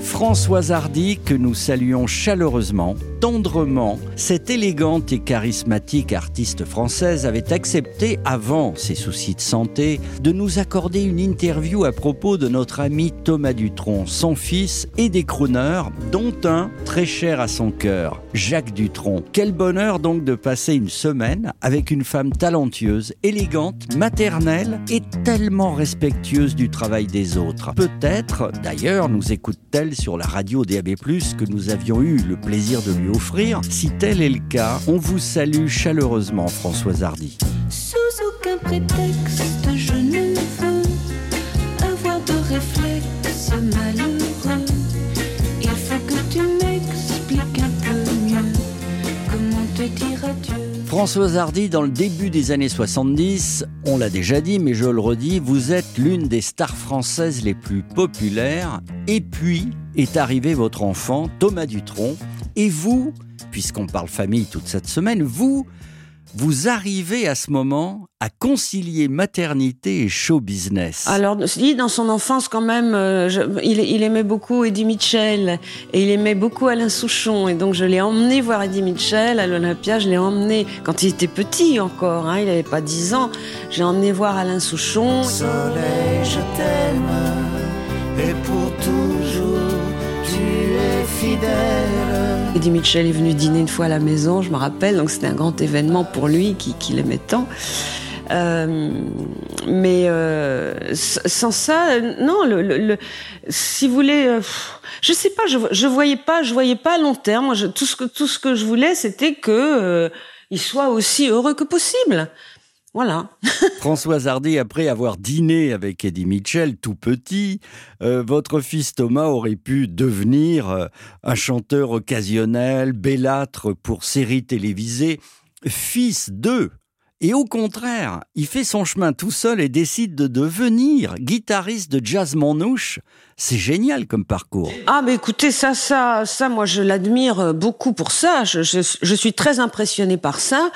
Françoise Hardy, que nous saluons chaleureusement, tendrement, cette élégante et charismatique artiste française avait accepté, avant ses soucis de santé, de nous accorder une interview à propos de notre ami Thomas Dutronc, son fils et des crooners, dont un très cher à son cœur, Jacques Dutronc. Quel bonheur donc de passer une semaine avec une femme talentueuse, élégante, maternelle et tellement respectueuse du travail des autres. Peut-être, d'ailleurs, nous écoute-t-elle sur la radio DAB+, que nous avions eu le plaisir de lui offrir. Si tel est le cas, on vous salue chaleureusement, Françoise Hardy. Sous aucun prétexte, Françoise Hardy, dans le début des années 70, on l'a déjà dit, mais je le redis, vous êtes l'une des stars françaises les plus populaires. Et puis est arrivé votre enfant, Thomas Dutronc. Et vous, puisqu'on parle famille toute cette semaine, vous, vous arrivez à ce moment à concilier maternité et show business. Alors, lui, dans son enfance, quand même, euh, je- il, il aimait beaucoup Eddie Mitchell et il aimait beaucoup Alain Souchon. Et donc, je l'ai emmené voir Eddie Mitchell à l'Olympia. Je l'ai emmené quand il était petit encore, hein, il n'avait pas 10 ans. J'ai emmené voir Alain Souchon. Soleil, je t'aime, et pour toujours, tu es fidèle. Eddie Mitchell est venu dîner une fois à la maison, je me rappelle. Donc, c'était un grand événement pour lui qui, qui l'aimait tant. Euh, mais euh, sans ça, euh, non. Le, le- le- si vous voulez, euh, je sais pas. Je, je voyais pas, je voyais pas à long terme. Je- tout ce que tout ce que je voulais, c'était que euh, il soit aussi heureux que possible. Voilà. Françoise Hardy, après avoir dîné avec Eddie Mitchell tout petit, euh, votre fils Thomas aurait pu devenir euh, un chanteur occasionnel, bellâtre pour séries télévisées, fils d'eux. Et au contraire, il fait son chemin tout seul et décide de devenir guitariste de jazz manouche. C'est génial comme parcours. Ah, mais écoutez, ça, ça, ça, moi, je l'admire beaucoup pour ça. Je suis très impressionnée par ça,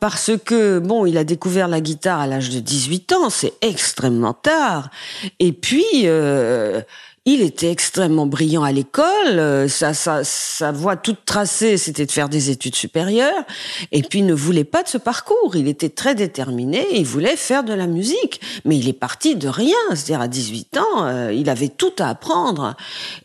parce que, bon, il a découvert la guitare à l'âge de 18 ans, c'est extrêmement tard. Et puis, euh, il était extrêmement brillant à l'école. euh, Sa, sa, voie toute tracée, c'était de faire des études supérieures. Et puis, il ne voulait pas de ce parcours. Il était très déterminé. Il voulait faire de la musique. Mais il est parti de rien. C'est-à-dire, à 18 ans, euh, il avait tout à apprendre.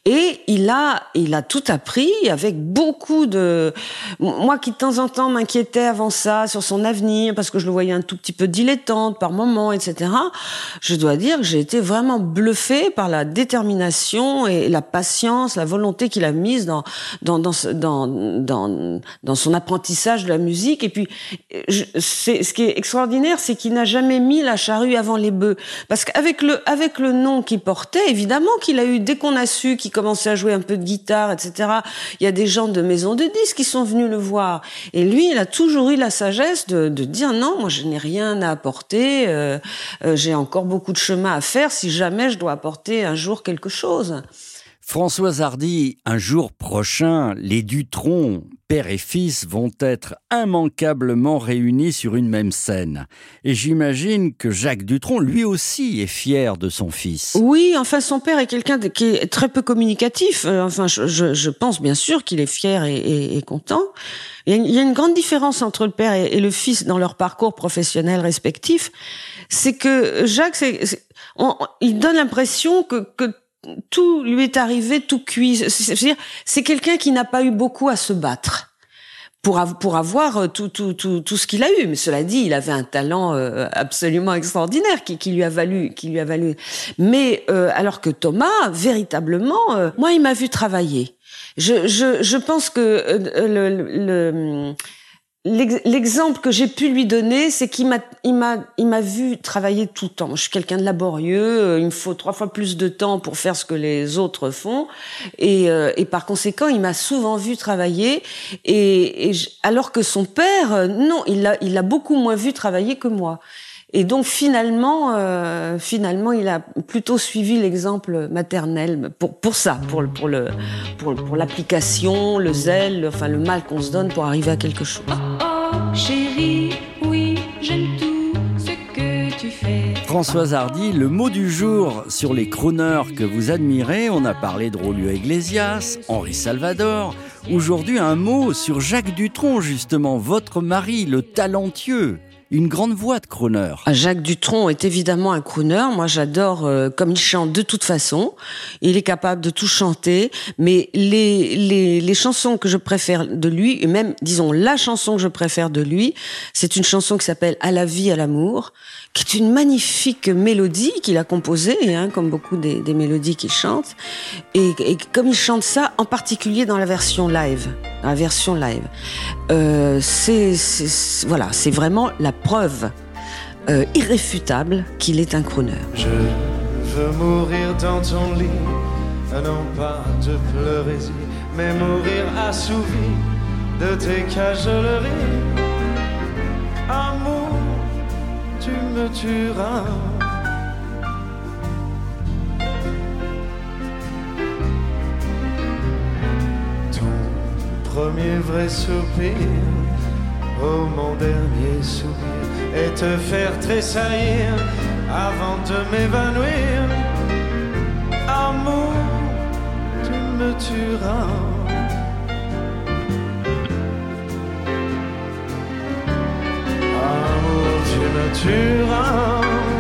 Et il a, il a tout appris avec beaucoup de... Moi qui, de temps en temps, m'inquiétais avant ça sur son avenir, parce que je le voyais un tout petit peu dilettante par moment, etc. Je dois dire que j'ai été vraiment bluffée par la détermination et la patience, la volonté qu'il a mise dans dans dans dans dans, son apprentissage de la musique. Et puis, c'est ce qui est extraordinaire, c'est qu'il n'a jamais mis la charrue avant les bœufs, parce qu'avec le avec le nom qu'il portait, évidemment qu'il a eu dès qu'on a su qu'il commençait à jouer un peu de guitare, etc. Il y a des gens de maisons de disques qui sont venus le voir, et lui, il a toujours eu la sagesse de, de dire non, moi je n'ai rien à apporter, euh, euh, j'ai encore beaucoup de chemin à faire si jamais je dois apporter un jour quelque chose. Françoise Hardy, un jour prochain, les Dutronc, père et fils, vont être immanquablement réunis sur une même scène. Et j'imagine que Jacques Dutronc, lui aussi, est fier de son fils. Oui, enfin, son père est quelqu'un qui est très peu communicatif. Euh, Enfin, je, pense bien sûr qu'il est fier et, et- et content. Il y, a une, il y a une grande différence entre le père et, et le fils dans leur parcours professionnel respectif. C'est que Jacques, on- on- il donne l'impression que, que tout lui est arrivé tout cuit. C'est- C'est-à-dire, c'est quelqu'un qui n'a pas eu beaucoup à se battre pour, pour avoir euh, tout, tout, tout, tout ce qu'il a eu. Mais cela dit, il avait un talent euh, absolument extraordinaire qui, qui lui a valu, qui lui a valu. Mais euh, alors que Thomas, véritablement, euh, moi, il m'a vu travailler. Je, je, je pense que euh, le, le- L'exemple que j'ai pu lui donner, c'est qu'il m'a, il m'a, il m'a vu travailler tout le temps. Je suis quelqu'un de laborieux. euh, Il me faut trois fois plus de temps pour faire ce que les autres font, et, euh, et par conséquent, il m'a souvent vu travailler. Et, et je- alors que son père, euh, non, il l'a, il l'a beaucoup moins vu travailler que moi. Et donc finalement, euh, finalement, il a plutôt suivi l'exemple maternel pour pour ça, pour le pour le pour, pour l'application, le zèle, le- enfin le mal qu'on se donne pour arriver à quelque chose. Oh chérie, oui, j'aime tout ce que tu fais. Françoise Hardy, le mot du jour sur les crooners que vous admirez, on a parlé de Rolio Iglesias, Henri Salvador. Aujourd'hui, un mot sur Jacques Dutronc, justement, votre mari, le talentueux. Une grande voix de crooner. Ah, Jacques Dutronc est évidemment un crooner. Moi, j'adore euh, comme il chante de toute façon. Il est capable de tout chanter. Mais les, les, les chansons que je préfère de lui, et même, disons, la chanson que je préfère de lui, c'est une chanson qui s'appelle À la vie, à l'amour, qui est une magnifique mélodie qu'il a composée, hein, comme beaucoup des, des mélodies qu'il chante. Et, et comme il chante ça, en particulier dans la version live, dans la version live, euh, c'est voilà, c'est vraiment la preuve euh, irréfutable qu'il est un crooner. Je veux mourir dans ton lit, non pas de pleurer, mais mourir assouvi de tes cajoleries. Amour, tu me tueras. Ton premier vrai soupir, oh mon dernier soupir, et te faire tressaillir avant de m'évanouir. Amour, tu me tueras. Amour, tu me tueras.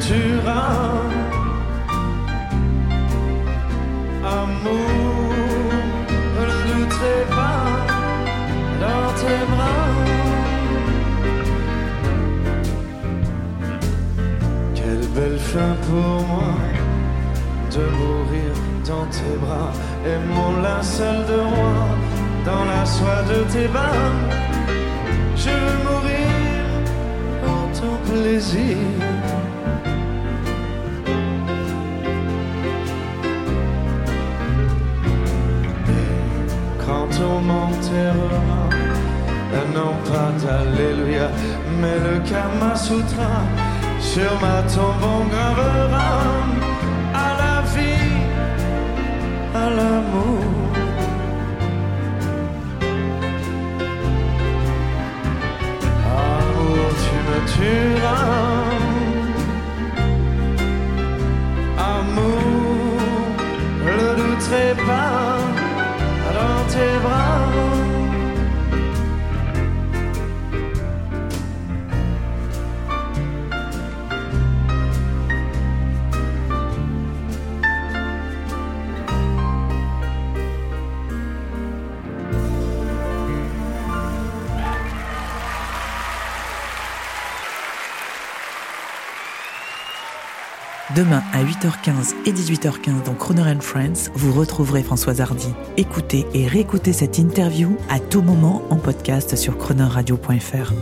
Tu tueras. Amour, ne douterai pas dans tes bras. Quelle belle fin pour moi de mourir dans tes bras et mon linceul de roi dans la soie de tes bains. Je veux mourir pour ton plaisir. Quand on m'enterrera, non pas d'Alléluia, mais le Kama Sutra, sur ma tombe on gravera à la vie, à l'amour. Demain à 8h15 et 18h15 dans Croner Friends, vous retrouverez Françoise Hardy. Écoutez et réécoutez cette interview à tout moment en podcast sur chronoradio.fr.